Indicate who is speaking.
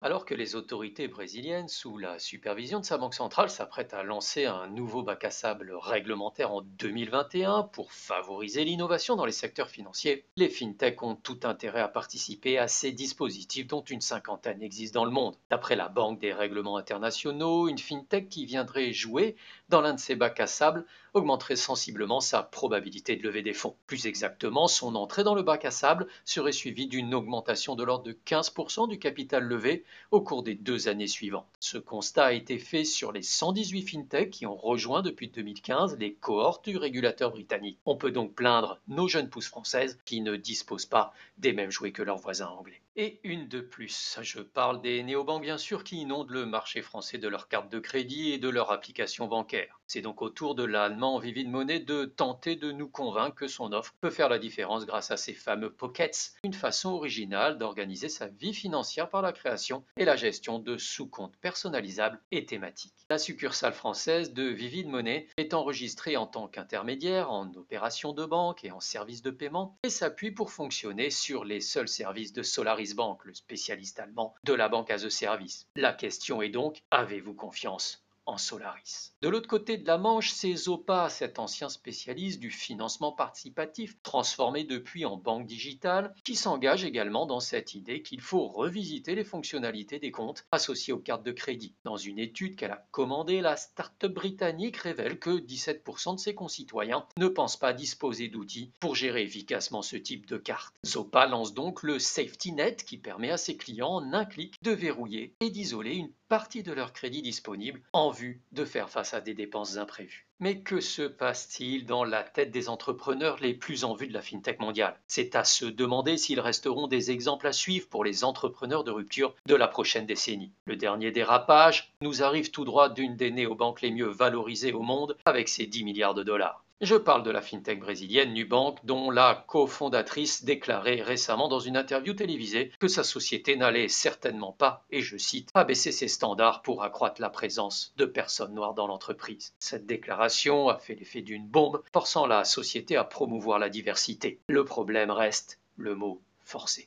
Speaker 1: Alors que les autorités brésiliennes, sous la supervision de sa banque centrale, s'apprêtent à lancer un nouveau bac à sable réglementaire en 2021 pour favoriser l'innovation dans les secteurs financiers, les fintechs ont tout intérêt à participer à ces dispositifs dont une cinquantaine existent dans le monde. D'après la Banque des règlements internationaux, une fintech qui viendrait jouer dans l'un de ces bacs à sable augmenterait sensiblement sa probabilité de lever des fonds. Plus exactement, son entrée dans le bac à sable serait suivie d'une augmentation de l'ordre de 15% du capital levé au cours des deux années suivantes. Ce constat a été fait sur les 118 fintechs qui ont rejoint depuis 2015 les cohortes du régulateur britannique. On peut donc plaindre nos jeunes pousses françaises qui ne disposent pas des mêmes jouets que leurs voisins anglais. Et une de plus, je parle des néobanques bien sûr qui inondent le marché français de leurs cartes de crédit et de leurs applications bancaires. C'est donc au tour de l'allemand Vivid Money de tenter de nous convaincre que son offre peut faire la différence grâce à ses fameux pockets, une façon originale d'organiser sa vie financière par la création et la gestion de sous-comptes personnalisables et thématiques. La succursale française de Vivid Money est enregistrée en tant qu'intermédiaire en opérations de banque et en services de paiement et s'appuie pour fonctionner sur les seuls services de Solaris Le spécialiste allemand de la banque as a service. La question est donc, avez-vous confiance Solaris. De l'autre côté de la Manche, c'est Zopa, cet ancien spécialiste du financement participatif, transformé depuis en banque digitale, qui s'engage également dans cette idée qu'il faut revisiter les fonctionnalités des comptes associés aux cartes de crédit. Dans une étude qu'elle a commandée, la start-up britannique révèle que 17% de ses concitoyens ne pensent pas disposer d'outils pour gérer efficacement ce type de carte. Zopa lance donc le Safety Net qui permet à ses clients en un clic de verrouiller et d'isoler une partie de leur crédit disponible en de faire face à des dépenses imprévues. Mais que se passe-t-il dans la tête des entrepreneurs les plus en vue de la FinTech mondiale? C'est à se demander s'ils resteront des exemples à suivre pour les entrepreneurs de rupture de la prochaine décennie. Le dernier dérapage nous arrive tout droit d'une des néobanques les mieux valorisées au monde avec ses 10 milliards de dollars. Je parle de la fintech brésilienne Nubank, dont la cofondatrice déclarait récemment dans une interview télévisée que sa société n'allait certainement pas, et je cite, abaisser ses standards pour accroître la présence de personnes noires dans l'entreprise. Cette déclaration a fait l'effet d'une bombe, forçant la société à promouvoir la diversité. Le problème reste le mot forcé.